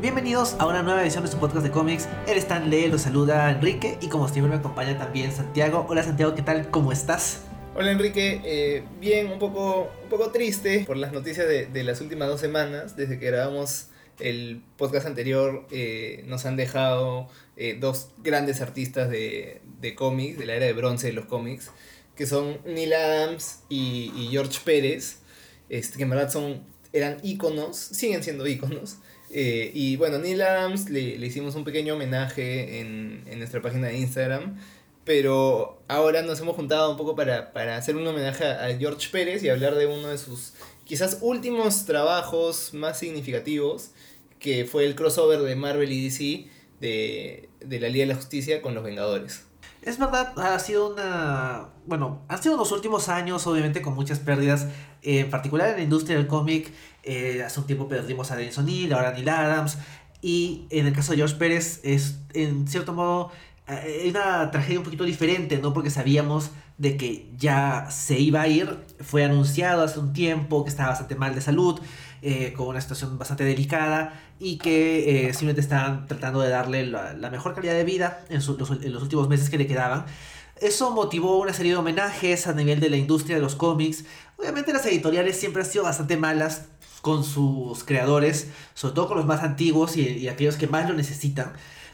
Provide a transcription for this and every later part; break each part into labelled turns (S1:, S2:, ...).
S1: Bienvenidos a una nueva edición de su podcast de cómics. El Stan Lee los saluda Enrique y como siempre me acompaña también Santiago. Hola Santiago, ¿qué tal? ¿Cómo estás?
S2: Hola Enrique, eh, bien, un poco, un poco triste por las noticias de, las últimas dos semanas. Desde que grabamos el podcast anterior eh, nos han dejado eh, dos grandes artistas de, de cómics, de la era de bronce de los cómics, que son Neil Adams y, y George Pérez, este, que en verdad son, eran íconos, siguen siendo íconos. Eh, y bueno, Neil Adams le, le, hicimos un pequeño homenaje en, en, nuestra página de Instagram, pero ahora nos hemos juntado un poco para, para hacer un homenaje a George Pérez y hablar de uno de sus quizás últimos trabajos más significativos, que fue el crossover de Marvel y DC de, de la Liga de la Justicia con los Vengadores.
S1: Es verdad, ha sido una. Bueno, han sido los últimos años, obviamente, con muchas pérdidas, eh, en particular en la industria del cómic. Eh, hace un tiempo perdimos a Dennis O'Neill, ahora Neil Adams. Y en el caso de George Pérez, es en cierto modo eh, una tragedia un poquito diferente, ¿no? Porque sabíamos de que ya se iba a ir. Fue anunciado hace un tiempo que estaba bastante mal de salud, eh, con una situación bastante delicada y que simplemente estaban tratando de darle la, mejor calidad de vida en, en los últimos meses que le quedaban. Eso motivó una serie de homenajes a nivel de la industria de los cómics. Obviamente las editoriales siempre han sido bastante malas con sus creadores, sobre todo con los más antiguos y, y aquellos que más lo necesitan.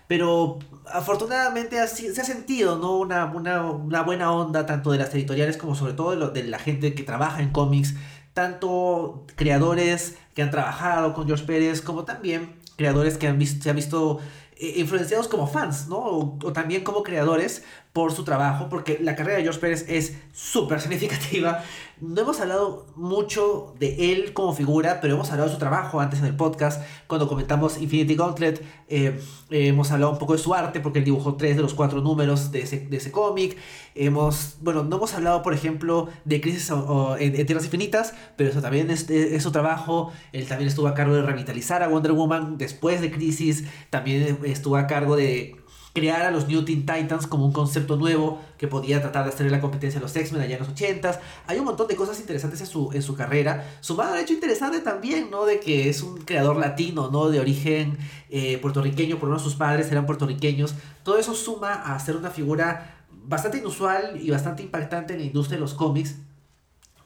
S1: Pero afortunadamente se ha sentido ¿no? una, una, buena onda tanto de las editoriales como sobre todo de, la gente que trabaja en cómics, tanto creadores que han trabajado con George Pérez como también creadores que se han visto eh, influenciados como fans, ¿no? O, también como creadores por su trabajo, porque la carrera de George Pérez es súper significativa. No hemos hablado mucho de él como figura, pero hemos hablado de su trabajo antes en el podcast, cuando comentamos Infinity Gauntlet, eh, eh, hemos hablado un poco de su arte, porque él dibujó tres de los cuatro números de ese, de ese cómic. Hemos, bueno, no hemos hablado, por ejemplo, de Crisis en, Tierras Infinitas, pero eso también es, es, su trabajo. Él también estuvo a cargo de revitalizar a Wonder Woman después de Crisis, también estuvo a cargo de crear a los New Teen Titans como un concepto nuevo que podía tratar de hacer la competencia a los X-Men allá en los 80s. Hay un montón de cosas interesantes en su, en su carrera. Sumado al hecho interesante también, ¿no? De que es un creador latino, ¿no? De origen eh, puertorriqueño, por uno de sus padres eran puertorriqueños. Todo eso suma a ser una figura bastante inusual y bastante impactante en la industria de los cómics.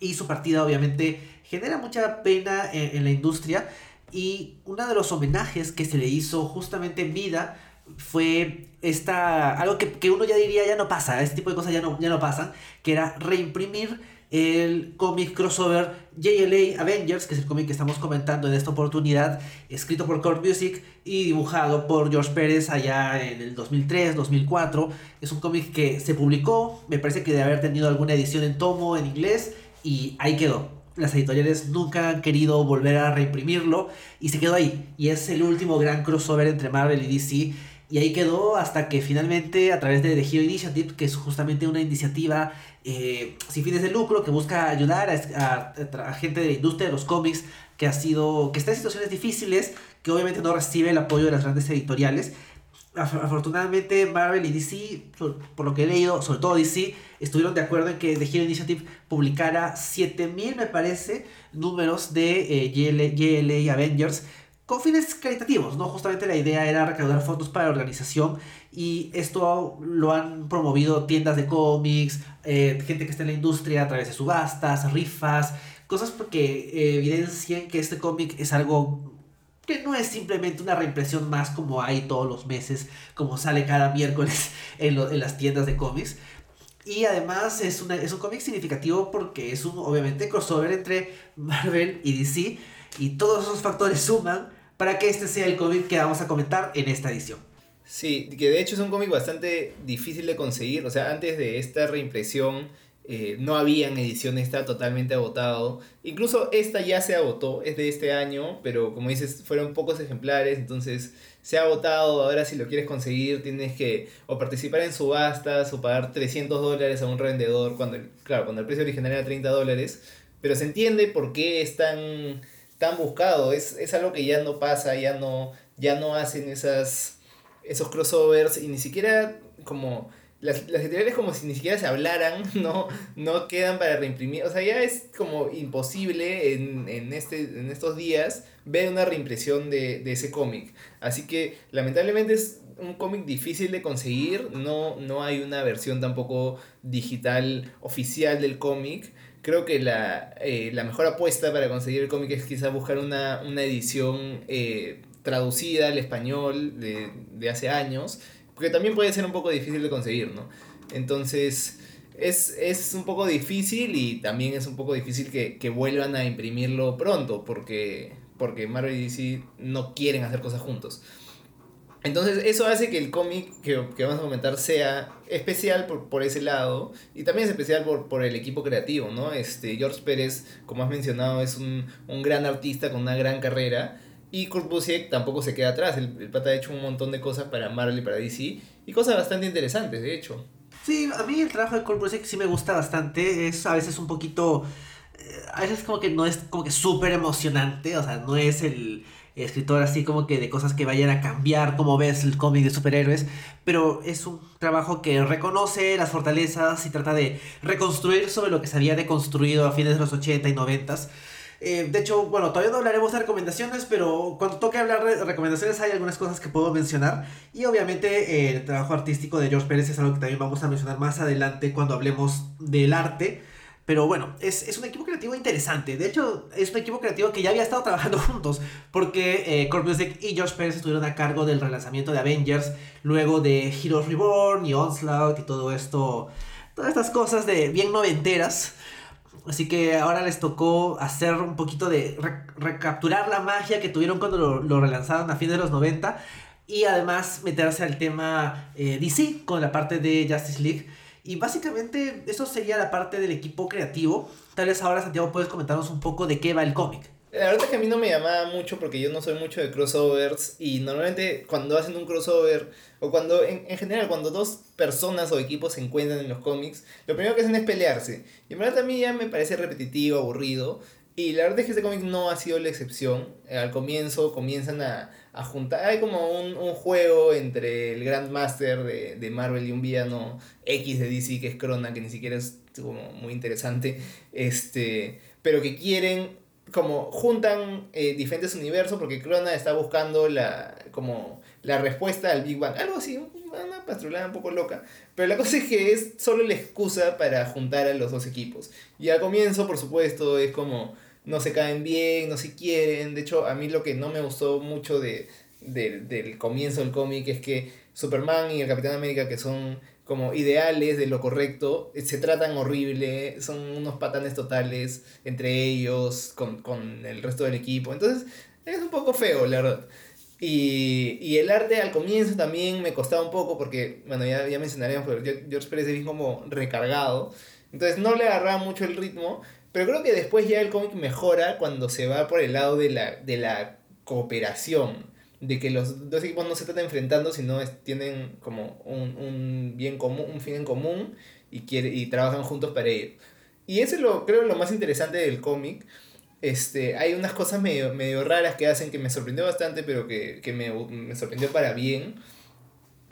S1: Y su partida obviamente genera mucha pena en, en la industria. Y uno de los homenajes que se le hizo justamente en vida fue esta, algo que, que, uno ya diría ya no pasa, este tipo de cosas ya no, ya no pasan, que era reimprimir el cómic crossover JLA Avengers, que es el cómic que estamos comentando en esta oportunidad, escrito por Cord Music y dibujado por George Pérez allá en el 2003, 2004. Es un cómic que se publicó, me parece que debe haber tenido alguna edición en tomo en inglés y ahí quedó las editoriales nunca han querido volver a reimprimirlo y se quedó ahí. Y es el último gran crossover entre Marvel y DC. Y ahí quedó hasta que finalmente a través de The Hero Initiative, que es justamente una iniciativa eh, sin fines de lucro que busca ayudar a, a, a, gente de la industria de los cómics que ha sido que está en situaciones difíciles, que obviamente no recibe el apoyo de las grandes editoriales. Afortunadamente Marvel y DC, por lo que he leído, sobre todo DC, estuvieron de acuerdo en que The Hero Initiative publicara 7000, me parece, números de eh, GLA Avengers con fines caritativos, ¿no? Justamente la idea era recaudar fondos para la organización y esto lo han promovido tiendas de cómics, eh, gente que está en la industria a través de subastas, rifas, cosas porque eh, evidencian que este cómic es algo que no es simplemente una reimpresión más como hay todos los meses, como sale cada miércoles en las tiendas de cómics. Y además es, una, es un cómic significativo porque es un, obviamente, crossover entre Marvel y DC. Y todos esos factores suman para que este sea el cómic que vamos a comentar en esta edición.
S2: Sí, que de hecho es un cómic bastante difícil de conseguir. O sea, antes de esta reimpresión eh, no habían ediciones, está totalmente agotado. Incluso esta ya se agotó, es de este año, pero como dices, fueron pocos ejemplares, entonces se ha agotado. Ahora si lo quieres conseguir tienes que o participar en subastas o pagar 300 dólares a un revendedor, cuando claro, cuando el precio original era 30 dólares. Pero se entiende por qué es tan tan buscado. Es, es algo que ya no pasa, ya no, ya no hacen esas, esos crossovers y ni siquiera como las, las editoriales como si ni siquiera se hablaran, no, no quedan para reimprimir. O sea, ya es como imposible en, en, este, en estos días ver una reimpresión de, de ese cómic. Así que lamentablemente es un cómic difícil de conseguir, no, no hay una versión tampoco digital oficial del cómic. Creo que la, eh, la mejor apuesta para conseguir el cómic es quizás buscar una, una edición eh, traducida al español de, de hace años porque también puede ser un poco difícil de conseguir, ¿no? Entonces, es, es un poco difícil y también es un poco difícil que, que vuelvan a imprimirlo pronto, porque, porque Marvel y DC no quieren hacer cosas juntos. Entonces eso hace que el cómic que, que, vamos a comentar sea especial por, por, ese lado y también es especial por, por el equipo creativo, ¿no? Este, George Pérez, como has mencionado, es un, un gran artista con una gran carrera y Kurt Busiek tampoco se queda atrás. El, el, pata ha hecho un montón de cosas para Marvel y para DC. Y cosas bastante interesantes, de hecho.
S1: Sí, a mí el trabajo de Kurt Busiek sí me gusta bastante. Es a veces un poquito... Eh, a veces como que no es como que súper emocionante. O sea, no es el escritor así como que de cosas que vayan a cambiar como ves el cómic de superhéroes, pero es un trabajo que reconoce las fortalezas y trata de reconstruir sobre lo que se había deconstruido a fines de los 80 y 90 eh, de hecho, bueno, todavía no hablaremos de recomendaciones, pero cuando toque hablar de recomendaciones hay algunas cosas que puedo mencionar. Y obviamente eh, el trabajo artístico de George Pérez es algo que también vamos a mencionar más adelante cuando hablemos del arte. Pero bueno, es, es, un equipo creativo interesante. De hecho, es un equipo creativo que ya había estado trabajando juntos. Porque eh, Music y George Pérez estuvieron a cargo del relanzamiento de Avengers. Luego de Heroes Reborn y Onslaught y todo esto. Todas estas cosas de bien noventeras. Así que ahora les tocó hacer un poquito de re recapturar la magia que tuvieron cuando lo, lo, relanzaron a fines de los 90 y además meterse al tema eh, DC con la parte de Justice League. Y básicamente eso sería la parte del equipo creativo. Tal vez ahora Santiago puedes comentarnos un poco de qué va el cómic.
S2: La verdad es que a mí no me llamaba mucho porque yo no soy mucho de crossovers y normalmente cuando hacen un crossover o cuando en, en general cuando dos personas o equipos se encuentran en los cómics, lo primero que hacen es pelearse. Y en verdad a mí ya me parece repetitivo, aburrido. Y la verdad es que este cómic no ha sido la excepción. Al comienzo comienzan a, a juntar. Hay como un, un, juego entre el Grandmaster de, de Marvel y un villano X de DC que es Crona, que ni siquiera es como muy interesante. Este, pero que quieren como juntan eh, diferentes universos porque Crona está buscando la como la respuesta al Big Bang, algo así, una pastrulada un poco loca, pero la cosa es que es solo la excusa para juntar a los dos equipos. Y al comienzo, por supuesto, es como no se caen bien, no se quieren, de hecho, a mí lo que no me gustó mucho de, de del comienzo del cómic es que Superman y el Capitán América que son como ideales de lo correcto, se tratan horrible, son unos patanes totales entre ellos, con, con el resto del equipo. Entonces, es un poco feo, la verdad. Y, y, el arte al comienzo también me costaba un poco porque, bueno, ya, ya mencionaremos, pero George Pérez es bien como recargado. Entonces no le agarraba mucho el ritmo, pero creo que después ya el cómic mejora cuando se va por el lado de la, de la cooperación de que los dos equipos no se están enfrentando, sino es, tienen como un, un, bien común, un fin en común y, quiere, y trabajan juntos para ello. Y eso es lo, creo lo más interesante del cómic. Este, hay unas cosas medio, medio raras que hacen que me sorprendió bastante, pero que, que me, me, sorprendió para bien.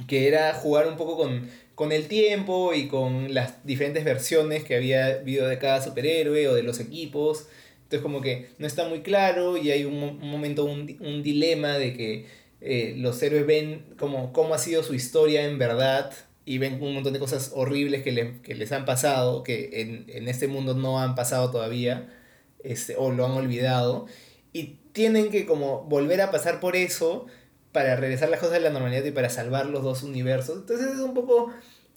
S2: Que era jugar un poco con, con el tiempo y con las diferentes versiones que había habido de cada superhéroe o de los equipos. Entonces como que no está muy claro y hay un, momento, un, un, dilema de que eh, los héroes ven como cómo ha sido su historia en verdad y ven un montón de cosas horribles que, le, que les han pasado, que en, en, este mundo no han pasado todavía, este, o lo han olvidado, y tienen que como volver a pasar por eso para regresar las cosas a la normalidad y para salvar los dos universos. Entonces es un poco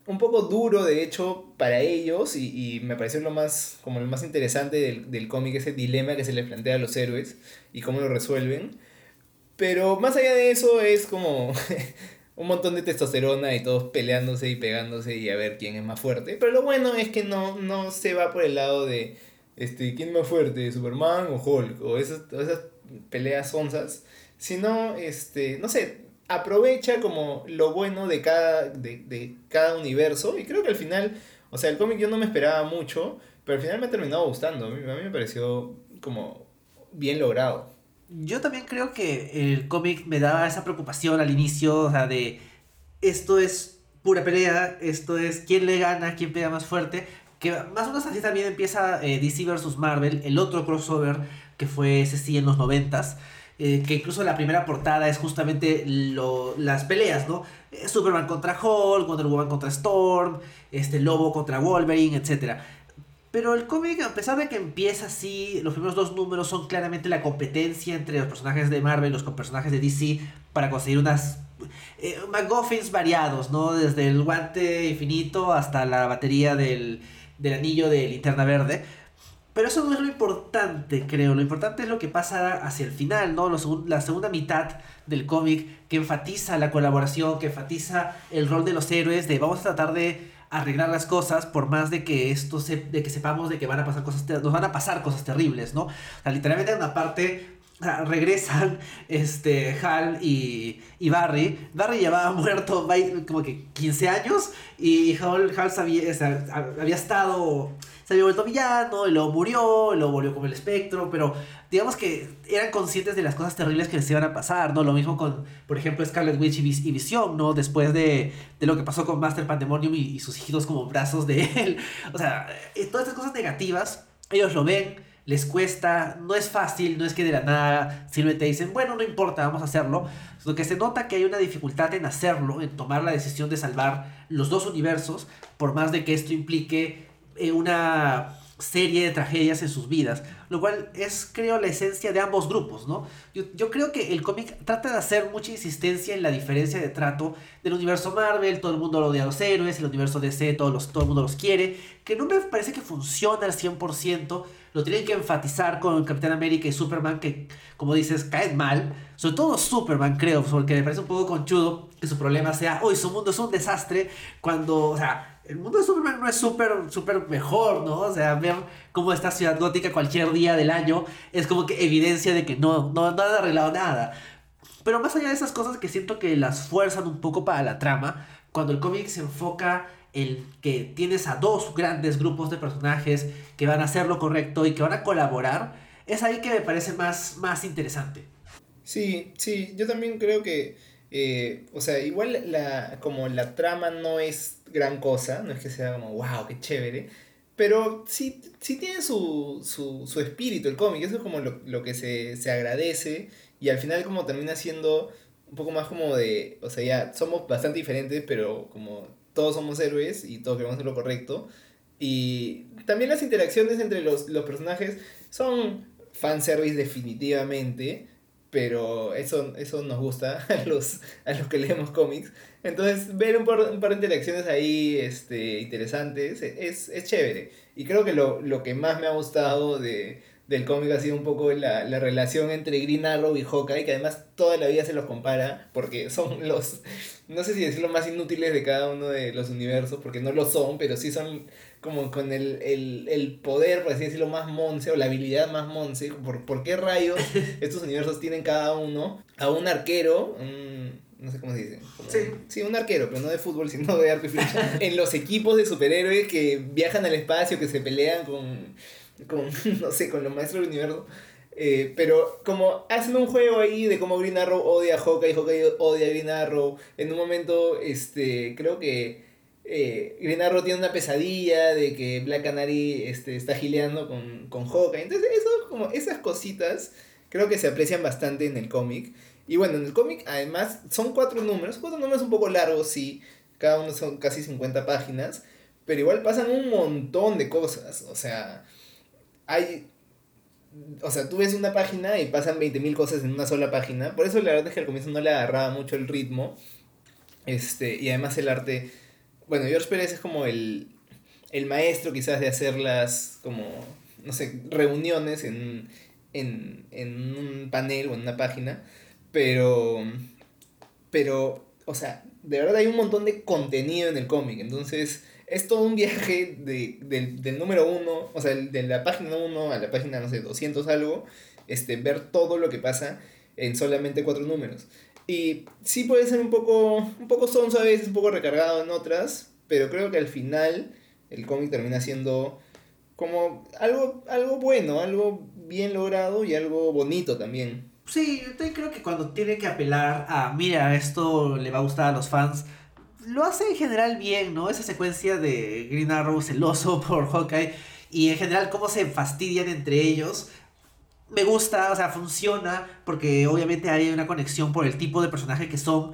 S2: un poco duro, de hecho, para ellos, y, y, me pareció lo más, como lo más interesante del, del cómic, ese dilema que se les plantea a los héroes y cómo lo resuelven. Pero más allá de eso es como un montón de testosterona y todos peleándose y pegándose y a ver quién es más fuerte. Pero lo bueno es que no, no se va por el lado de este, quién es más fuerte, Superman o Hulk, o esas, esas peleas onzas, sino, este, no sé, aprovecha como lo bueno de cada, de, de cada universo. Y creo que al final, o sea, el cómic yo no me esperaba mucho, pero al final me ha terminado gustando. A mí, a mí me pareció como bien logrado.
S1: Yo también creo que el cómic me daba esa preocupación al inicio, o sea, de esto es pura pelea, esto es quién le gana, quién pega más fuerte, que más o menos así también empieza eh, DC vs. Marvel, el otro crossover que fue ese sí en los noventas. Eh, que incluso la primera portada es justamente lo, las peleas, ¿no? Eh, Superman contra Hulk, Wonder Woman contra Storm, este Lobo contra Wolverine, etc. Pero el cómic, a pesar de que empieza así, los primeros dos números son claramente la competencia entre los personajes de Marvel y los personajes de DC para conseguir unas eh, McGuffins variados, ¿no? Desde el guante infinito hasta la batería del, del anillo de linterna verde. Pero eso no es lo importante, creo. Lo importante es lo que pasa hacia el final, ¿no? la segunda mitad del cómic que enfatiza la colaboración, que enfatiza el rol de los héroes, de vamos a tratar de arreglar las cosas por más de que esto se, de que sepamos de que van a pasar cosas nos van a pasar cosas terribles, ¿no? Literalmente hay una parte regresan este Hal y, y, Barry. Barry llevaba muerto como que 15 años y Hal, Hal había estado se había vuelto villano, y luego murió, y luego volvió como el espectro, pero digamos que eran conscientes de las cosas terribles que les iban a pasar, ¿no? Lo mismo con, por ejemplo, Scarlet Witch y, Vision, ¿no? Después de, de, lo que pasó con Master Pandemonium y, y, sus hijitos como brazos de él. O sea, eh, todas estas cosas negativas, ellos lo ven, les cuesta, no es fácil, no es que de la nada simplemente dicen, bueno, no importa, vamos a hacerlo, sino que se nota que hay una dificultad en hacerlo, en tomar la decisión de salvar los dos universos, por más de que esto implique eh, una serie de tragedias en sus vidas, lo cual es, creo, la esencia de ambos grupos, ¿no? Yo, creo que el cómic trata de hacer mucha insistencia en la diferencia de trato del universo Marvel, todo el mundo lo odia a los héroes, el universo DC, todos los, todo el mundo los quiere, que no me parece que funciona al 100%, lo tienen que enfatizar con Capitán América y Superman, que, como dices, caen mal, sobre todo Superman, creo, porque me parece un poco conchudo que su problema sea, hoy su mundo es un desastre, cuando, o sea, el mundo de Superman no es súper, súper mejor, ¿no? O sea, ver cómo esta ciudad gótica cualquier día del año es como que evidencia de que no, no, han arreglado nada. Pero más allá de esas cosas que siento que las fuerzan un poco para la trama, cuando el cómic se enfoca en que tienes a dos grandes grupos de personajes que van a hacer lo correcto y que van a colaborar, es ahí que me parece más, más interesante.
S2: Sí, sí, yo también creo que, eh, o sea, igual la, como la trama no es gran cosa, no es que sea como, wow, qué chévere, pero sí, sí tiene su, su, su espíritu el cómic, eso es como lo, lo que se, se, agradece y al final como termina siendo un poco más como de, o sea, ya somos bastante diferentes, pero como todos somos héroes y todos queremos hacer lo correcto. Y también las interacciones entre los, los personajes son fanservice definitivamente, pero eso, eso nos gusta a los, a los que leemos cómics. Entonces, ver un par, un par de interacciones ahí este, interesantes es, es chévere. Y creo que lo, lo que más me ha gustado de, del cómic ha sido un poco la, la, relación entre Green Arrow y Hawkeye, que además toda la vida se los compara, porque son los, no sé si decirlo, más inútiles de cada uno de los universos, porque no lo son, pero sí son como con el, el, el poder, por así decirlo, más monce, o la habilidad más monce, por, por qué rayos estos universos tienen cada uno a un arquero, no sé cómo se dice.
S1: sí.
S2: sí. un arquero, pero no de fútbol, sino de arco y flecha. en los equipos de superhéroes que viajan al espacio, que se pelean con con, no sé, con los maestros del universo. Eh, pero como hacen un juego ahí de cómo Green Arrow odia a Hawkeye, Hawkeye odia a Green Arrow. En un momento, este, creo que eh, Green Arrow tiene una pesadilla de que Black Canary este, está gileando con, con Hawkeye. Entonces, eso, como esas cositas, creo que se aprecian bastante en el cómic. Y bueno, en el cómic, además, son cuatro números. Cuatro números un poco largos, sí. Cada uno son casi 50 páginas. Pero igual pasan un montón de cosas. O sea hay o sea, tú ves una página y pasan 20.000 cosas en una sola página. Por eso la verdad es que al comienzo no le agarraba mucho el ritmo. Este, y además el arte. Bueno, George Pérez es como el, el maestro quizás de hacer las como, no sé, reuniones en, en, en un panel o en una página. Pero, pero, o sea, de verdad hay un montón de contenido en el cómic. Entonces, es todo un viaje de, del número uno, o sea, de la página 1 a la página, no sé, 200 algo, este, ver todo lo que pasa en solamente cuatro números. Y sí puede ser un poco, un poco sonso a veces, un poco recargado en otras, pero creo que al final el cómic termina siendo como algo, algo bueno, algo bien logrado y algo bonito también.
S1: Sí, yo creo que cuando tiene que apelar a, mira, esto le va a gustar a los fans, lo hace en general bien, ¿no? Esa secuencia de Green Arrow celoso por Hawkeye y en general cómo se fastidian entre ellos. Me gusta, o sea, funciona porque obviamente hay una conexión por el tipo de personaje que son.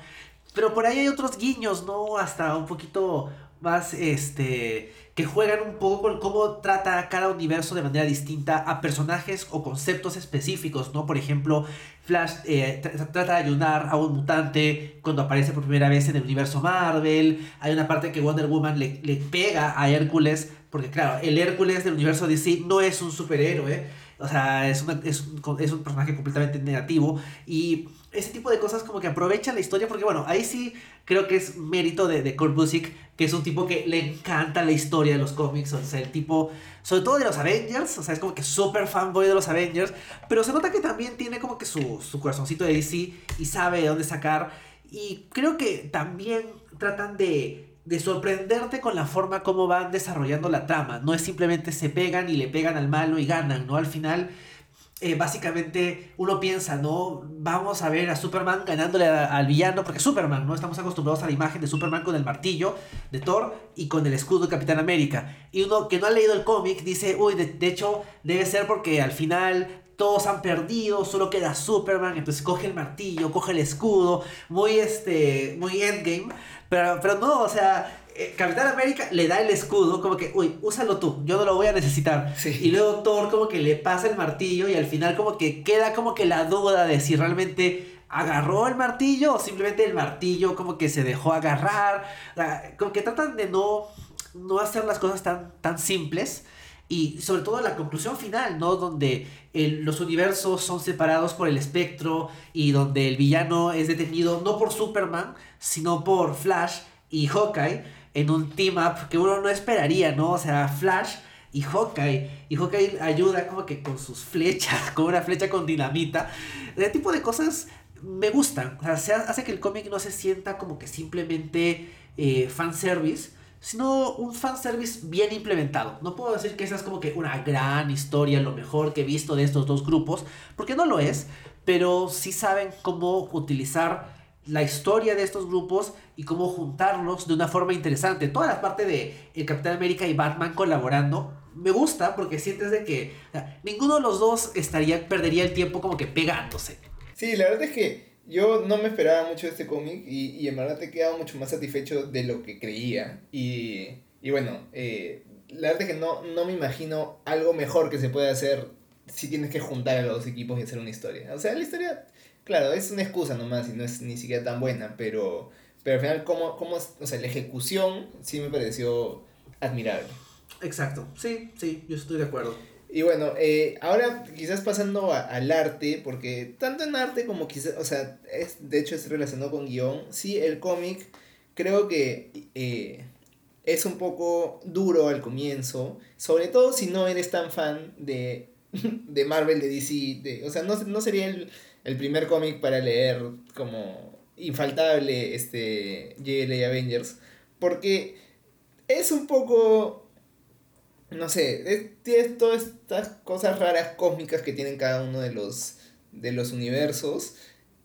S1: Pero por ahí hay otros guiños, ¿no? Hasta un poquito más, este, que juegan un poco con cómo trata cada universo de manera distinta a personajes o conceptos específicos, ¿no? Por ejemplo, Flash eh, trata de ayudar a un mutante cuando aparece por primera vez en el universo Marvel. Hay una parte que Wonder Woman le, le pega a Hércules, porque claro, el Hércules del universo DC no es un superhéroe. O sea, es, es, un, es un personaje completamente negativo. Y ese tipo de cosas como que aprovechan la historia, porque bueno, ahí sí creo que es mérito de, de Kurt Busiek, que es un tipo que le encanta la historia de los cómics, o sea, el tipo, sobre todo de los Avengers, o sea, es como que súper fanboy de los Avengers, pero se nota que también tiene como que su, su corazoncito de DC y sabe de dónde sacar, y creo que también tratan de, de sorprenderte con la forma como van desarrollando la trama, no es simplemente se pegan y le pegan al malo y ganan, ¿no? Al final eh, básicamente uno piensa, ¿no? Vamos a ver a Superman ganándole al villano, porque Superman, ¿no? Estamos acostumbrados a la imagen de Superman con el martillo de Thor y con el escudo de Capitán América. Y uno que no ha leído el cómic dice, uy, de, de hecho debe ser porque al final todos han perdido, solo queda Superman, entonces coge el martillo, coge el escudo, muy este, muy endgame, pero, pero no, o sea, eh, Capitán América le da el escudo, como que, uy, úsalo tú, yo no lo voy a necesitar. Y luego Thor como que le pasa el martillo y al final como que queda como que la duda de si realmente agarró el martillo o simplemente el martillo como que se dejó agarrar. Como que tratan de no, no hacer las cosas tan, tan simples. Y sobre todo la conclusión final, ¿no? Donde los universos son separados por el espectro y donde el villano es detenido no por Superman, sino por Flash y Hawkeye en un team up que uno no esperaría, ¿no? O sea, Flash y Hawkeye. Y Hawkeye ayuda como que con sus flechas, con una flecha con dinamita. Ese tipo de cosas me gustan. O sea, hace que el cómic no se sienta como que simplemente eh, fanservice, sino un fanservice bien implementado. No puedo decir que esa es como que una gran historia, lo mejor que he visto de estos dos grupos, porque no lo es, pero sí saben cómo utilizar la historia de estos grupos y cómo juntarlos de una forma interesante. Toda la parte de el Capitán América y Batman colaborando me gusta porque sientes de que ninguno de los dos estaría perdería el tiempo como que pegándose.
S2: Sí, la verdad es que yo no me esperaba mucho de este cómic y, y en verdad he quedado mucho más satisfecho de lo que creía. Y, y bueno, eh, la verdad es que no, no me imagino algo mejor que se pueda hacer si tienes que juntar a los equipos y hacer una historia. O sea, la historia Claro, es una excusa nomás y no es ni siquiera tan buena, pero, pero al final, como, como, o sea, la ejecución sí me pareció admirable.
S1: Exacto, sí, sí, yo estoy de acuerdo.
S2: Y bueno, eh, ahora quizás pasando al arte, porque tanto en arte como quizás, o sea, es, de hecho es relacionado con guion, sí, el cómic creo que eh, es un poco duro al comienzo, sobre todo si no eres tan fan de, de Marvel, de DC, de, o sea, no, no sería el el primer cómic para leer como infaltable este JLA Avengers. Porque es un poco. No sé, tiene todas estas cosas raras cósmicas que tienen cada uno de los, de los universos.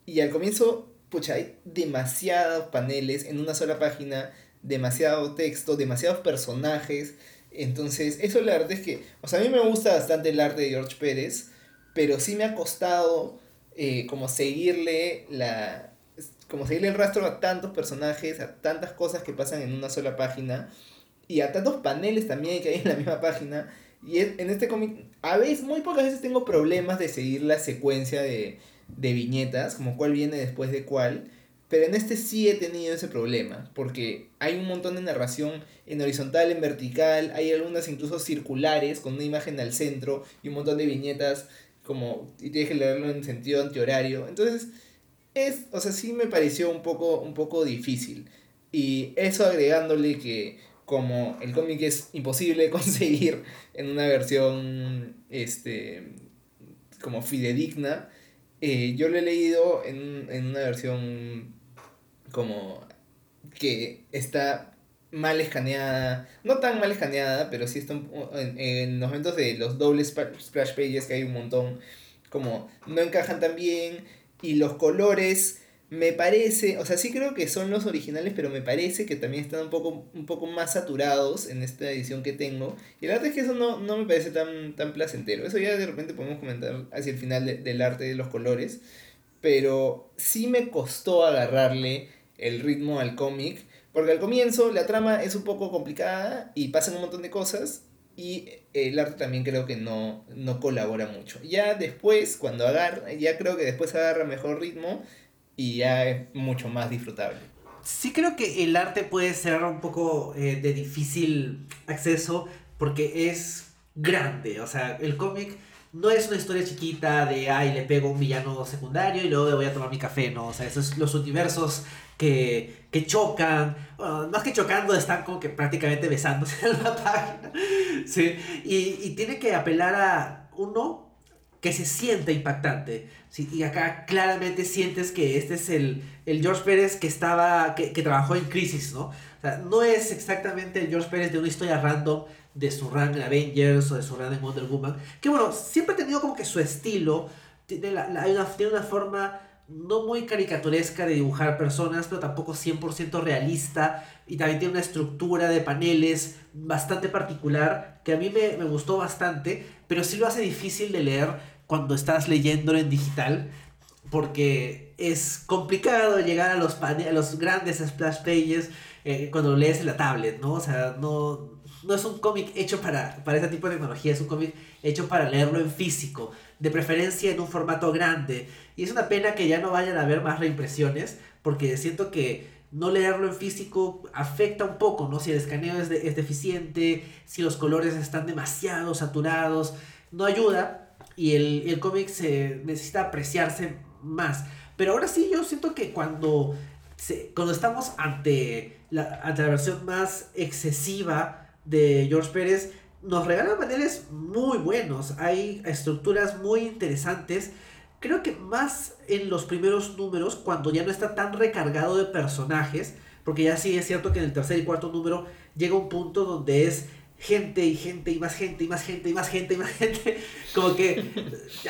S2: Y al comienzo, pucha, hay demasiados paneles en una sola página, demasiado texto, demasiados personajes. Entonces, eso la verdad es que, o sea, a mí me gusta bastante el arte de George Pérez, pero sí me ha costado eh, como seguirle la como seguirle el rastro a tantos personajes, a tantas cosas que pasan en una sola página y a tantos paneles también que hay en la misma página. Y en este cómic, a veces, muy pocas veces tengo problemas de seguir la secuencia de, de viñetas, como cuál viene después de cuál. Pero en este sí he tenido ese problema, porque hay un montón de narración en horizontal, en vertical, hay algunas incluso circulares con una imagen al centro y un montón de viñetas como, y tienes que leerlo en sentido antihorario. Entonces, es, o sea, sí me pareció un poco, un poco difícil. Y eso agregándole que como el cómic es imposible conseguir en una versión, este, como fidedigna, eh, yo lo he leído en, en una versión como que está mal escaneada, no tan mal escaneada, pero sí está en, en los momentos de los dobles splash pages que hay un montón, como no encajan tan bien y los colores me parece, o sea, sí creo que son los originales, pero me parece que también están un poco, un poco más saturados en esta edición que tengo. Y la verdad es que eso no, no me parece tan, tan placentero. Eso ya de repente podemos comentar hacia el final del arte de los colores. Pero sí me costó agarrarle el ritmo al cómic. Porque al comienzo la trama es un poco complicada y pasan un montón de cosas. Y el arte también creo que no, no colabora mucho. Ya después, cuando agarra, ya creo que después agarra mejor ritmo y ya es mucho más disfrutable.
S1: Sí creo que el arte puede ser un poco eh, de difícil acceso porque es grande, o sea, el cómic no es una historia chiquita de, ay, le pego un villano secundario y luego voy a tomar mi café, ¿no? O sea, esos los universos que, que chocan, más que chocando, están como que prácticamente besándose en la página, ¿sí? Y, y tiene que apelar a, uno, que se siente impactante. ¿sí? Y acá claramente sientes que este es el, el George Pérez que estaba, que, que, trabajó en Crisis, ¿no? O sea, no es exactamente el George Pérez de una historia random de su run en Avengers o de su run en Wonder Woman. Que bueno, siempre ha tenido como que su estilo, tiene, la, la, una, tiene una forma no muy caricaturesca de dibujar personas, pero tampoco 100% realista. Y también tiene una estructura de paneles bastante particular que a mí me, me gustó bastante, pero sí lo hace difícil de leer cuando estás leyéndolo en digital, porque es complicado llegar a los, a los grandes splash pages eh, cuando lees en la tablet, ¿no? O sea, no, no es un cómic hecho para, para ese tipo de tecnología, es un cómic hecho para leerlo en físico, de preferencia en un formato grande. Y es una pena que ya no vayan a haber más reimpresiones, porque siento que no leerlo en físico afecta un poco, ¿no? Si el escaneo es, de, es deficiente, si los colores están demasiado saturados, no ayuda y el, el cómic se necesita apreciarse más. Pero ahora sí, yo siento que cuando, se, cuando estamos ante la, ante la versión más excesiva de George Pérez, nos regalan paneles muy buenos. Hay estructuras muy interesantes. Creo que más en los primeros números, cuando ya no está tan recargado de personajes, porque ya sí es cierto que en el tercer y cuarto número llega un punto donde es gente y gente y más gente y más gente y más gente y más gente. Como que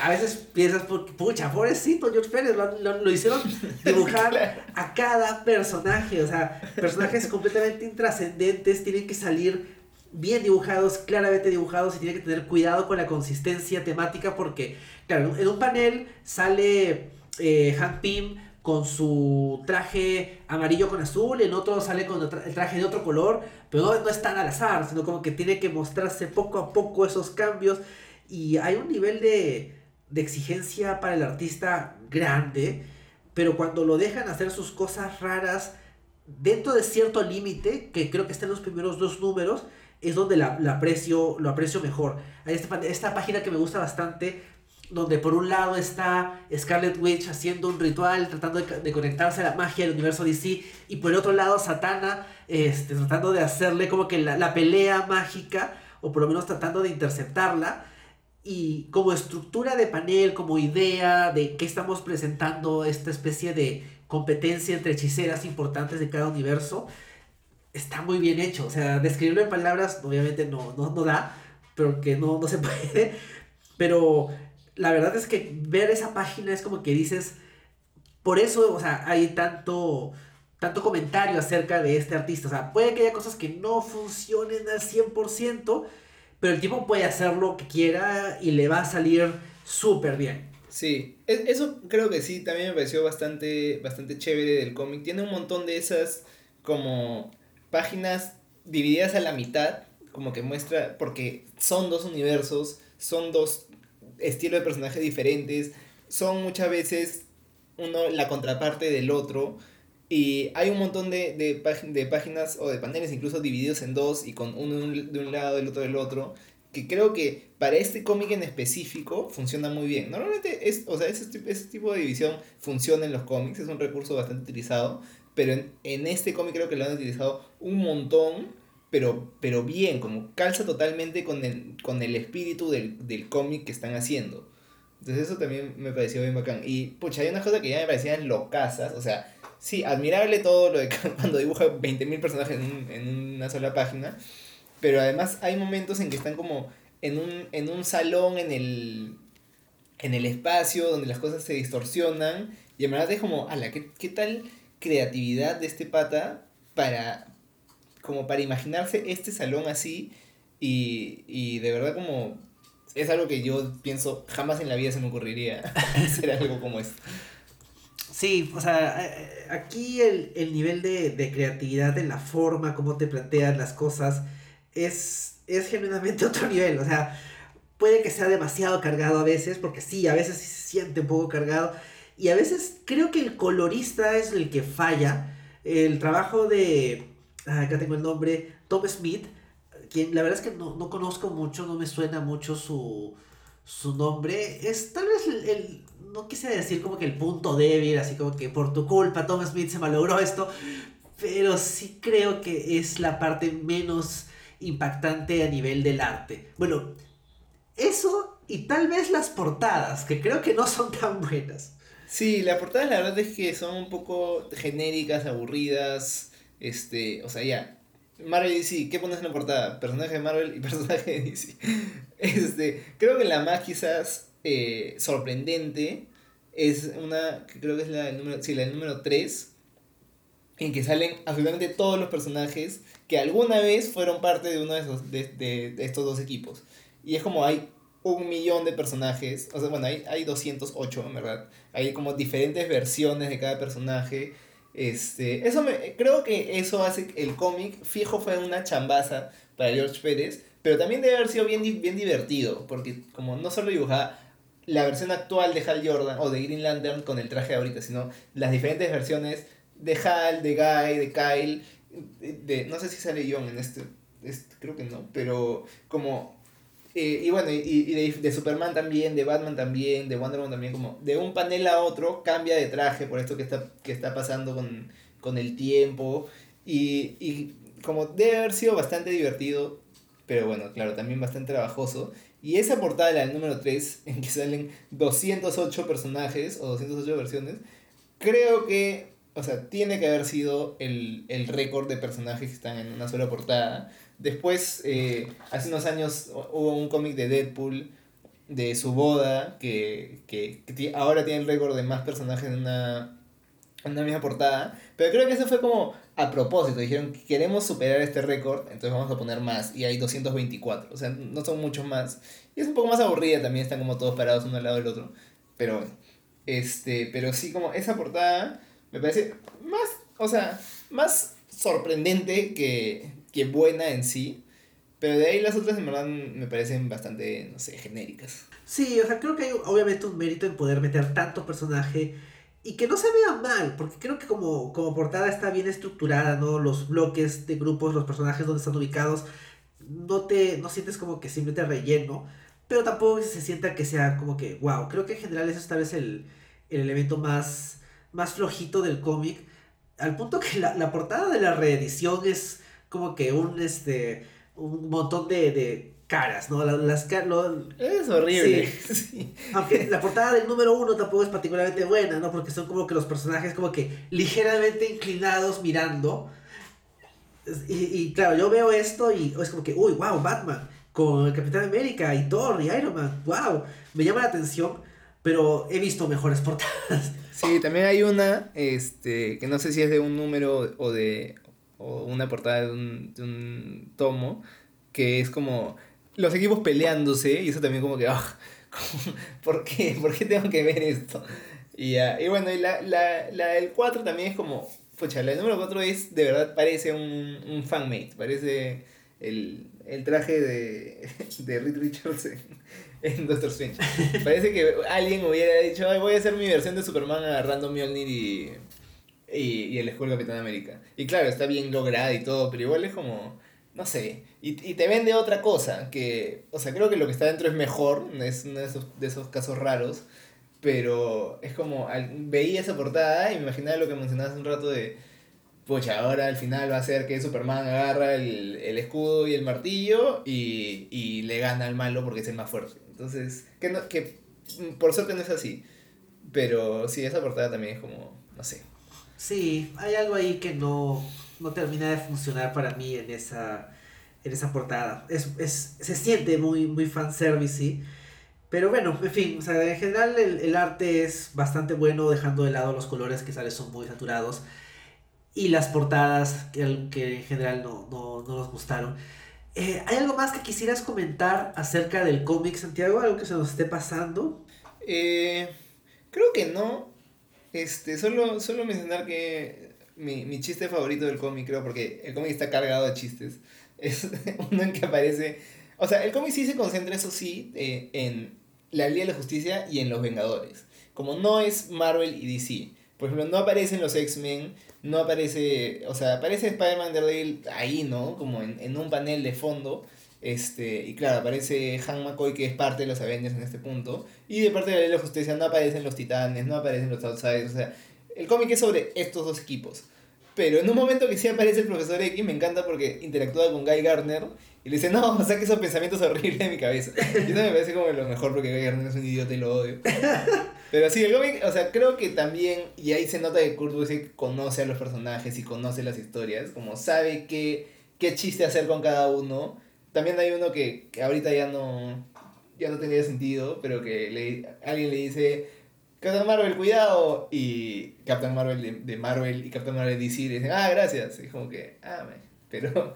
S1: a veces piensas, pucha, pobrecito George Pérez, lo, lo, lo hicieron dibujar a cada personaje. O sea, personajes completamente intrascendentes tienen que salir bien dibujados, claramente dibujados y tienen que tener cuidado con la consistencia temática porque, claro, en un panel sale eh, Hank Pym con su traje amarillo con azul, en otro sale con el traje de otro color, pero no, es tan al azar, sino como que tiene que mostrarse poco a poco esos cambios y hay un nivel de, de exigencia para el artista grande, pero cuando lo dejan hacer sus cosas raras dentro de cierto límite, que creo que está en los primeros dos números, es donde la, la aprecio, lo aprecio mejor. Esta, esta página que me gusta bastante donde por un lado está Scarlet Witch haciendo un ritual, tratando de, conectarse a la magia del universo DC, y por el otro lado Satana este, tratando de hacerle como que la, la, pelea mágica, o por lo menos tratando de interceptarla, y como estructura de panel, como idea de que estamos presentando esta especie de competencia entre hechiceras importantes de cada universo, está muy bien hecho, o sea, describirlo en palabras obviamente no, no, no da, pero que no, no se puede, pero la verdad es que ver esa página es como que dices, por eso, o sea, hay tanto, tanto comentario acerca de este artista. O sea, puede que haya cosas que no funcionen al 100%, pero el tipo puede hacer lo que quiera y le va a salir súper bien.
S2: Sí, eso creo que sí, también me pareció bastante, bastante chévere del cómic. Tiene un montón de esas como páginas divididas a la mitad, como que muestra, porque son dos universos, son dos estilo de personajes diferentes, son muchas veces uno la contraparte del otro. Y hay un montón de, de, páginas o de paneles incluso divididos en dos y con uno de un lado el otro del otro. Que creo que para este cómic en específico funciona muy bien. Normalmente es, o sea, ese, ese tipo de división funciona en los cómics, es un recurso bastante utilizado. Pero en, en este cómic creo que lo han utilizado un montón pero, pero bien, como calza totalmente con el, con el espíritu del, del cómic que están haciendo. Entonces eso también me pareció bien bacán. Y pucha, hay unas cosas que ya me parecían locasas, o sea, sí, admirable todo lo de cuando dibuja 20.000 personajes en, en, una sola página, pero además hay momentos en que están como en un, en un salón en el, en el espacio donde las cosas se distorsionan Y en verdad es como, ala, ¿qué, qué tal creatividad de este pata para, como para imaginarse este salón así y, y de verdad como es algo que yo pienso jamás en la vida se me ocurriría hacer algo como esto.
S1: Sí, o sea, eh, eh, aquí el, el nivel de, de, creatividad en la forma, cómo te plantean las cosas, es, es genuinamente otro nivel. O sea, puede que sea demasiado cargado a veces, porque sí, a veces sí se siente un poco cargado. Y a veces creo que el colorista es el que falla. El trabajo de, acá tengo el nombre, Tom Smith, quien la verdad es que no, no conozco mucho, no me suena mucho su, su nombre. Es tal vez el, el, no quise decir como que el punto débil, así como que por tu culpa Tom Smith se malogró esto, pero sí creo que es la parte menos impactante a nivel del arte. Bueno, eso y tal vez las portadas, que creo que no son tan buenas.
S2: Sí, las portadas la verdad es que son un poco genéricas, aburridas, este, o sea, ya, Marvel y DC, ¿qué pones en la portada? Personaje de Marvel y personaje de DC. Este, creo que la más quizás eh, sorprendente es una, creo que es la del número, la del número 3, en que salen absolutamente todos los personajes que alguna vez fueron parte de uno de, esos, de, de estos dos equipos. Y es como hay un millón de personajes, o sea, bueno, hay, hay 208 en verdad. Hay como diferentes versiones de cada personaje. Este, eso me, creo que eso hace el cómic, fijo fue una chambaza para George Pérez, pero también debe haber sido bien, bien divertido, porque como no solo dibujaba la versión actual de Hal Jordan o de Green Lantern con el traje de ahorita, sino las diferentes versiones de Hal, de Guy, de Kyle, de, no sé si sale John en este, este creo que no, pero como eh, y bueno, y, y de, de, Superman también, de Batman también, de Wonder Woman también, como de un panel a otro cambia de traje por esto que está, que está pasando con, con el tiempo. Y, y como debe haber sido bastante divertido, pero bueno, claro, también bastante trabajoso. Y esa portada, la del número 3, en que salen 208 personajes o 208 versiones, creo que, o sea, tiene que haber sido el, el récord de personajes que están en una sola portada. Después, eh, hace unos años hubo un cómic de Deadpool de su boda, que, que, que ahora tiene el récord de más personajes en una, una misma portada. Pero creo que eso fue como a propósito. Dijeron, queremos superar este récord, entonces vamos a poner más. Y hay 224. O sea, no son muchos más. Y es un poco más aburrida también, están como todos parados uno al lado del otro. Pero bueno. Este, pero sí, como esa portada me parece más, o sea, más sorprendente que, que buena en sí. Pero de ahí las otras en verdad me parecen bastante, no sé, genéricas.
S1: Sí, o sea, creo que hay obviamente un mérito en poder meter tanto personaje y que no se vea mal, porque creo que como, como portada está bien estructurada, ¿no? Los bloques de grupos, los personajes donde están ubicados, no te no sientes como que simplemente relleno, pero tampoco se sienta que sea como que, wow, creo que en general eso es tal vez el, el elemento más, más flojito del cómic, al punto que la, la portada de la reedición es como que un, este, un montón de, de caras, ¿no? Las, las lo,
S2: es horrible.
S1: Sí. sí. Aunque la portada del número uno tampoco es particularmente buena, ¿no? Porque son como que los personajes como que ligeramente inclinados mirando. Y, y claro, yo veo esto y es como que, uy, wow, Batman, con el Capitán América y Thor y Iron Man, wow, me llama la atención, pero he visto mejores portadas.
S2: Sí, también hay una, este, que no sé si es de un número o de, o una portada de un, de un tomo, que es como los equipos peleándose, y eso también como que, oh, ¿por qué? ¿Por qué tengo que ver esto? Y, uh, y bueno, y la, la, la del 4 también es como, pucha, la número 4 es, de verdad, parece un, un fanmate, parece el, el traje de, de Reed Richards en Doctor Strange. Parece que alguien hubiera dicho, voy a hacer mi versión de Superman agarrando Mjolnir y y, y el escudo Capitán América. Y claro, está bien lograda y todo, pero igual es como, no sé, y, y te vende otra cosa, que, o sea, creo que lo que está dentro es mejor, es uno de esos, de esos casos raros, pero es como, al, veía esa portada y me imaginaba lo que mencionabas un rato de, pucha, ahora al final va a ser que Superman agarra el, el escudo y el martillo y, y le gana al malo porque es el más fuerte. Entonces, que, no, que por suerte no es así. Pero sí, esa portada también es como, no sé,
S1: Sí, hay algo ahí que no, no termina de funcionar para mí en esa, en esa portada. Es, es, se siente muy, muy fanservice, Pero bueno, en fin, o sea, en general el, el arte es bastante bueno, dejando de lado los colores que salen son muy saturados. Y las portadas que, que en general no, no, no nos gustaron. Eh, ¿Hay algo más que quisieras comentar acerca del cómic, Santiago? ¿Algo que se nos esté pasando?
S2: Eh, creo que no. Este, solo, solo mencionar que mi, mi chiste favorito del cómic, creo, porque el cómic está cargado de chistes, es uno en que aparece... O sea, el cómic sí se concentra, eso sí, eh, en la Liga de la Justicia y en los Vengadores. Como no es Marvel y DC. Por ejemplo, no aparecen los X-Men, no aparece, o sea, aparece Spider-Man Daredevil ahí, ¿no? Como en, en, un panel de fondo. Este, y claro, aparece Han McCoy, que es parte de los Avengers en este punto. Y de parte de la Liga de la Justicia no aparecen los Titanes, no aparecen los Outsiders. O sea, el cómic es sobre estos dos equipos. Pero en un momento que sí aparece el profesor X, me encanta porque interactúa con Guy Gardner y le dice, no, saque esos pensamientos horribles de mi cabeza. Y eso me parece como lo mejor porque Guy Gardner es un idiota y lo odio. Pero sí, el cómic, o sea, creo que también, y ahí se nota que Kurt Busiek conoce a los personajes y conoce las historias, como sabe qué, qué chiste hacer con cada uno. También hay uno que, que ahorita ya no, ya no tenía sentido, pero que le, alguien le dice Captain Marvel, cuidado. Y Captain Marvel de, de, Marvel y Captain Marvel de DC le dicen, ah, gracias. Y como que, ah. Pero,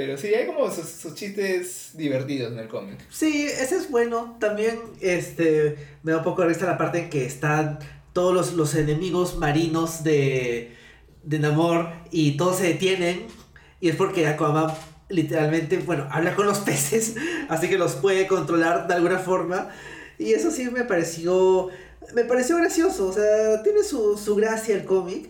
S2: pero sí, hay como sus, sus chistes divertidos en el cómic.
S1: Sí, ese es bueno. También este, me da un poco de risa la parte en que están todos los, los enemigos marinos de, de Namor y todos se detienen. Y es porque Aquaman literalmente, bueno, habla con los peces, así que los puede controlar de alguna forma. Y eso sí me pareció me pareció gracioso, o sea, tiene su, su gracia el cómic.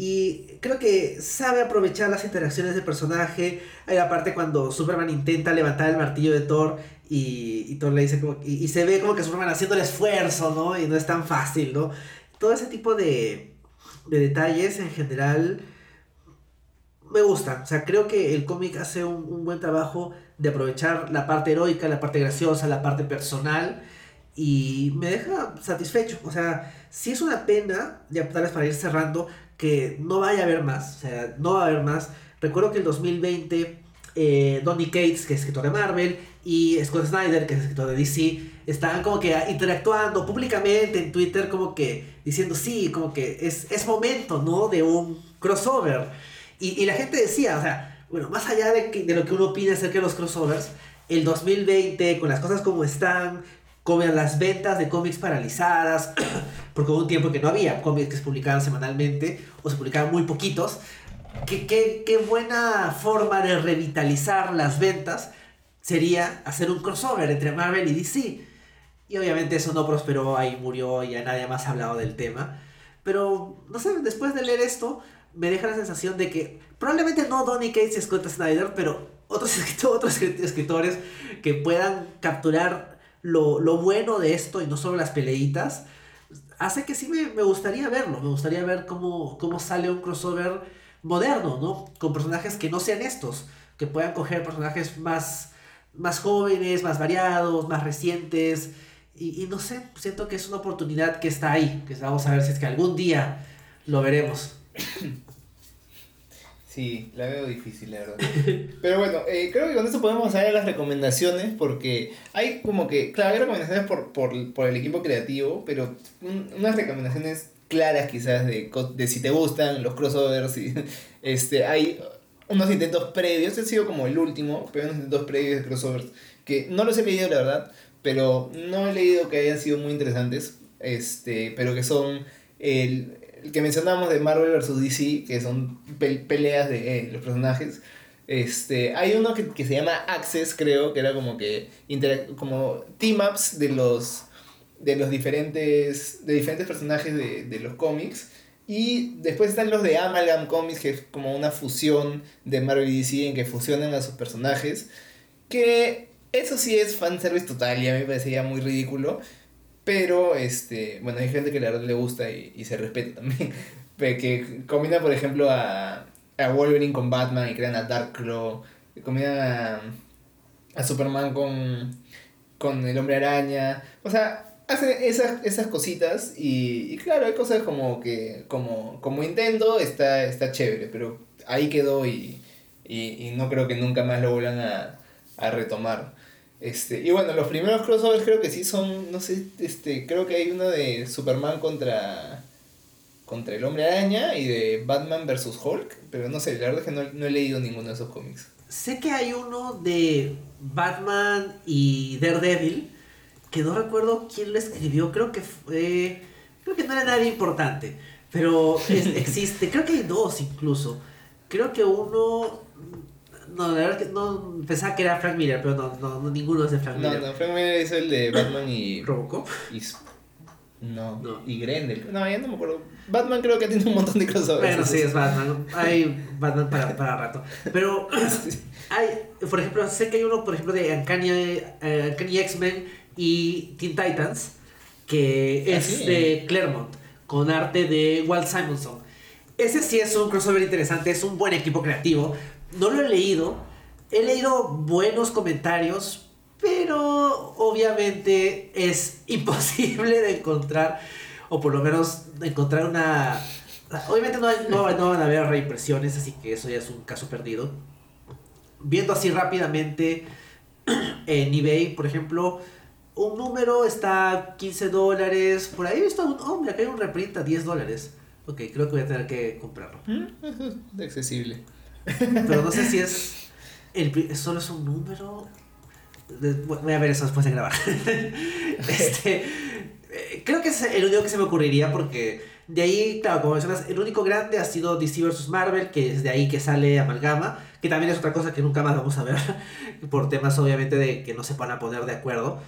S1: Y creo que sabe aprovechar las interacciones del personaje. Hay la parte cuando Superman intenta levantar el martillo de Thor y, y Thor le dice como, y, se ve como que Superman haciendo el esfuerzo, ¿no? Y no es tan fácil, ¿no? Todo ese tipo de, de detalles en general me gustan. O sea, creo que el cómic hace un, un buen trabajo de aprovechar la parte heroica, la parte graciosa, la parte personal y me deja satisfecho. O sea, si es una pena, ya tal vez para ir cerrando, que no vaya a haber más. O sea, no va a haber más. Recuerdo que en 2020, eh, Donny Cates, que es escritor de Marvel, y Scott Snyder, que es escritor de DC, estaban como que interactuando públicamente en Twitter, como que diciendo, sí, como que es, es momento, ¿no? De un crossover. Y, y la gente decía, o sea, bueno, más allá de, que, de lo que uno opina acerca de los crossovers, el 2020, con las cosas como están, como las ventas de cómics paralizadas, porque hubo un tiempo que no había cómics que se publicaban semanalmente o se publicaban muy poquitos. ¿Qué, qué, qué buena forma de revitalizar las ventas sería hacer un crossover entre Marvel y DC. Y obviamente eso no prosperó, ahí murió y ya nadie más ha hablado del tema. Pero, no sé, después de leer esto, me deja la sensación de que probablemente no Donny Cates y Scott Snyder, pero otros, otros escritores que puedan capturar lo, lo, bueno de esto y no solo las peleitas, hace que sí me, me gustaría verlo. Me gustaría ver cómo, cómo sale un crossover moderno, ¿no? Con personajes que no sean estos, que puedan coger personajes más, más jóvenes, más variados, más recientes. Y, y, no sé, siento que es una oportunidad que está ahí, que vamos a ver si es que algún día lo veremos.
S2: Sí, la veo difícil, la verdad. Pero bueno, eh, creo que con esto podemos a las recomendaciones, porque hay como que, claro, hay recomendaciones por, por, por el equipo creativo, pero un, unas recomendaciones claras quizás de, de si te gustan los crossovers. Y, este, hay unos intentos previos, este ha sido como el último, pero unos intentos previos de crossovers, que no los he leído, la verdad, pero no he leído que hayan sido muy interesantes, este, pero que son el, el que mencionamos de Marvel vs. DC, que son pe peleas de eh, los personajes. Este, hay uno que, que, se llama Access, creo, que era como que como team-ups de los, de los diferentes, de diferentes personajes de, de los cómics. Y después están los de Amalgam Comics, que es como una fusión de Marvel y DC en que fusionan a sus personajes. Que eso sí es fanservice total y a mí me parecía muy ridículo. Pero, este, bueno, hay gente que la verdad le gusta y, y se respeta también. que combina, por ejemplo, a, a Wolverine con Batman y crean a Darkclaw. Combinan a, a Superman con, con el Hombre Araña. O sea, hace esas, esas cositas y, y, claro, hay cosas como que como, como intento está, está chévere, pero ahí quedó y, y, y no creo que nunca más lo vuelvan a, a retomar. Este, y bueno, los primeros crossovers creo que sí son, no sé, este, creo que hay uno de Superman contra contra el Hombre Araña y de Batman vs. Hulk, pero no sé, la verdad es que no, no he leído ninguno de esos cómics.
S1: Sé que hay uno de Batman y Daredevil, que no recuerdo quién lo escribió, creo que fue... Creo que no era nadie importante, pero existe, creo que hay dos incluso. Creo que uno... No, la verdad que no pensaba que era Frank Miller, pero no, no, ninguno es de Frank Miller.
S2: No, no, Frank Miller es el de Batman y...
S1: Robocop.
S2: Y, no, no, y Grendel. No, ya no me acuerdo. Batman creo que tiene un montón de crossovers.
S1: Bueno, sí, es Batman. Hay Batman para, para rato. Pero hay, por ejemplo, sé que hay uno, por ejemplo, de Uncanny, uh, X-Men y Teen Titans, que ah, es de Claremont, con arte de Walt Simonson. Ese sí es un crossover interesante, es un buen equipo creativo. No lo he leído. He leído buenos comentarios, pero obviamente es imposible de encontrar, o por lo menos encontrar una... Obviamente no, no, van a haber reimpresiones, así que eso ya es un caso perdido. Viendo así rápidamente en eBay, por ejemplo, un número está 15 dólares, por ahí he visto un, hombre, acá hay un reprint a 10 dólares. Ok, creo que voy a tener que comprarlo.
S2: Accesible.
S1: Pero no sé si es... El, solo es un número Voy a ver eso después de grabar. este, eh, creo que es el único que se me ocurriría porque de ahí, claro, como mencionas, el único grande ha sido DC vs. Marvel, que es de ahí que sale Amalgama, que también es otra cosa que nunca más vamos a ver, por temas obviamente de que no se van a poner de acuerdo.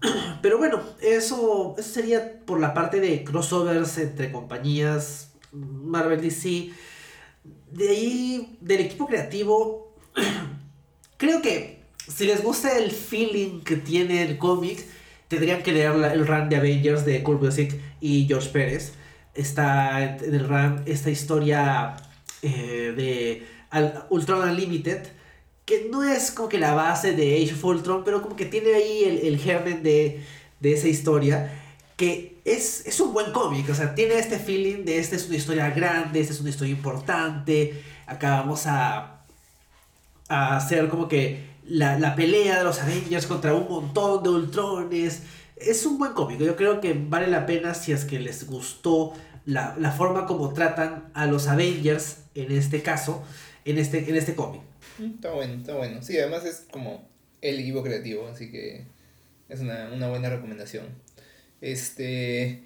S1: Pero bueno, eso, eso sería por la parte de crossovers entre compañías Marvel DC. De ahí, del equipo creativo, creo que si les gusta el feeling que tiene el cómic, tendrían que leer el run de Avengers de Kurt Busiek y George Pérez. Está en el run esta historia eh, de Ultron Unlimited, que no es como que la base de Age of Ultron, pero como que tiene ahí el, el germen de, de esa historia, que es, es un buen cómic, o sea, tiene este feeling de esta es una historia grande, esta es una historia importante, acá vamos a, a hacer como que la, pelea de los Avengers contra un montón de Ultrones. Es un buen cómic. Yo creo que vale la pena si es que les gustó la, forma como tratan a los Avengers, en este caso, en este, en este cómic.
S2: Mm, está bueno, está bueno. Sí, además es como el equipo creativo, así que es una, buena recomendación. Este.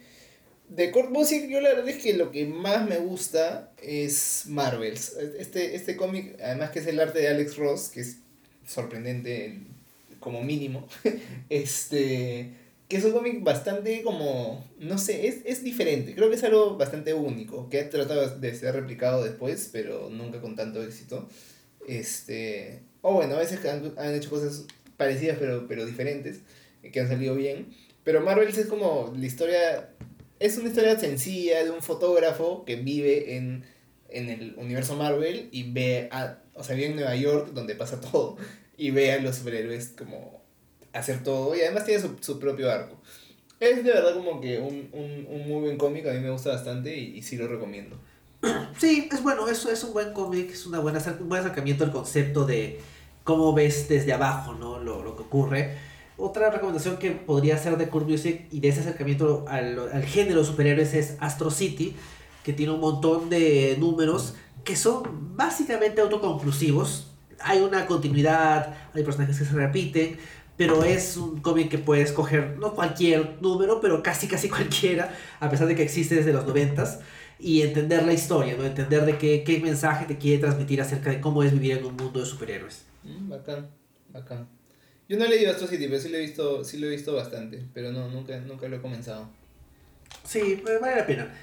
S2: De Kurt Busiek, yo la verdad es que lo que más me gusta es Marvels. Este, este cómic, además que es el arte de Alex Ross, que es sorprendente como mínimo. este que es un cómic bastante como, no sé, es, es diferente. Creo que es algo bastante único, que ha tratado de ser replicado después, pero nunca con tanto éxito. Este, o bueno, a veces han, han hecho cosas parecidas pero, pero diferentes, que han salido bien. Pero Marvel es como la historia, es una historia sencilla de un fotógrafo que vive en, en el universo Marvel y ve a, o sea, vive en Nueva York, donde pasa todo, y ve a los superhéroes como hacer todo, y además tiene su, su propio arco. Es de verdad como que un, un, un muy buen cómic, a mí me gusta bastante y, y sí lo recomiendo.
S1: Sí, es bueno, eso es un buen cómic, es una buena, un buen acercamiento al concepto de cómo ves desde abajo ¿no? lo, lo que ocurre. Otra recomendación que podría ser de Kurt Music y de ese acercamiento al, al género superhéroes es Astro City, que tiene un montón de números que son básicamente autoconclusivos. Hay una continuidad, hay personajes que se repiten, pero es un cómic que puedes coger, no cualquier número, pero casi casi cualquiera, a pesar de que existe desde los noventas, y entender la historia, ¿no? entender de qué, qué mensaje te quiere transmitir acerca de cómo es vivir en un mundo de superhéroes.
S2: Mm, bacán, bacán. Yo no he leído Astro City, pero sí lo he visto, sí lo he visto bastante, pero no, nunca, nunca lo he comenzado.
S1: Sí, vale la pena.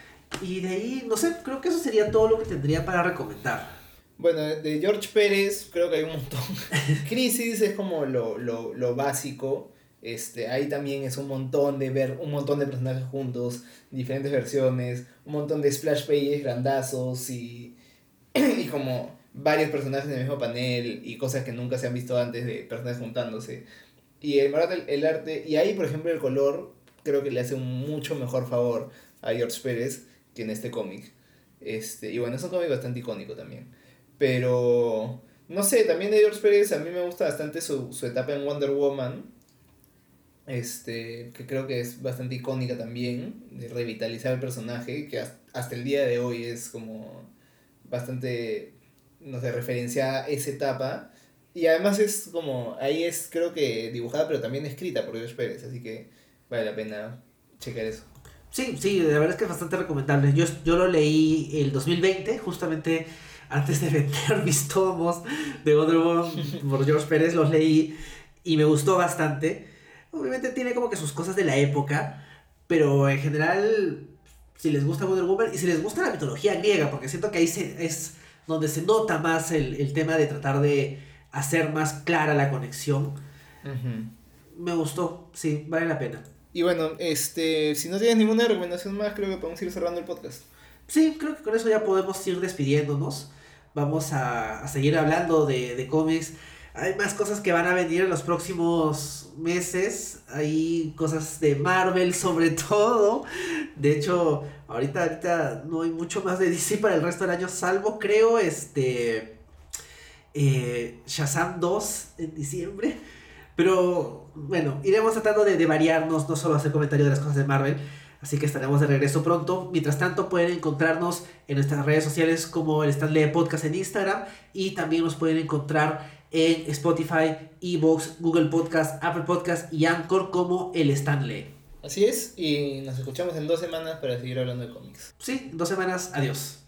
S1: Y de ahí, no sé, creo que eso sería todo lo que tendría para recomendar.
S2: Bueno, de George Pérez creo que hay un montón. Crisis es como lo, lo, lo básico. Este, ahí también es un montón de ver un montón de personajes juntos, diferentes versiones, un montón de splash pages grandazos y, y como varios personajes en el mismo panel y cosas que nunca se han visto antes de personajes juntándose. Y el, el arte, y ahí por ejemplo el color creo que le hace un mucho mejor favor a George Pérez que en este cómic. Este, y bueno, es un cómic bastante icónico también. Pero no sé, también de George Pérez a mí me gusta bastante su, su etapa en Wonder Woman. Este, que creo que es bastante icónica también, de revitalizar el personaje, que hasta el día de hoy es como bastante, no sé, referenciada esa etapa. Y además es como, ahí es creo que dibujada, pero también escrita por George Pérez, así que vale la pena checar eso.
S1: Sí, sí, la verdad es que es bastante recomendable. Yo, yo lo leí el 2020, justamente antes de vender mis tomos de Wonder Woman por George Pérez, los leí y me gustó bastante. Obviamente tiene como que sus cosas de la época, pero en general, si les gusta Wonder Woman y si les gusta la mitología griega, porque siento que ahí se, es donde se nota más el, el tema de tratar de hacer más clara la conexión. Me gustó, sí, vale la pena.
S2: Y bueno, este, si no tienes ninguna recomendación más, creo que podemos ir cerrando el podcast.
S1: Sí, creo que con eso ya podemos ir despidiéndonos. Vamos a, a seguir hablando de, de cómics. Hay más cosas que van a venir en los próximos meses. Hay cosas de Marvel sobre todo. De hecho, ahorita, ahorita no hay mucho más de DC para el resto del año, salvo creo este eh, Shazam 2 en diciembre. Pero bueno, iremos tratando de, variarnos, no solo hacer comentarios de las cosas de Marvel. Así que estaremos de regreso pronto. Mientras tanto, pueden encontrarnos en nuestras redes sociales como el Stanley Podcast en Instagram. Y también nos pueden encontrar en Spotify, Evox, Google Podcast, Apple Podcast y Anchor como el Stanley.
S2: Así es, y nos escuchamos en dos semanas para seguir hablando de cómics.
S1: Sí, dos semanas. Adiós.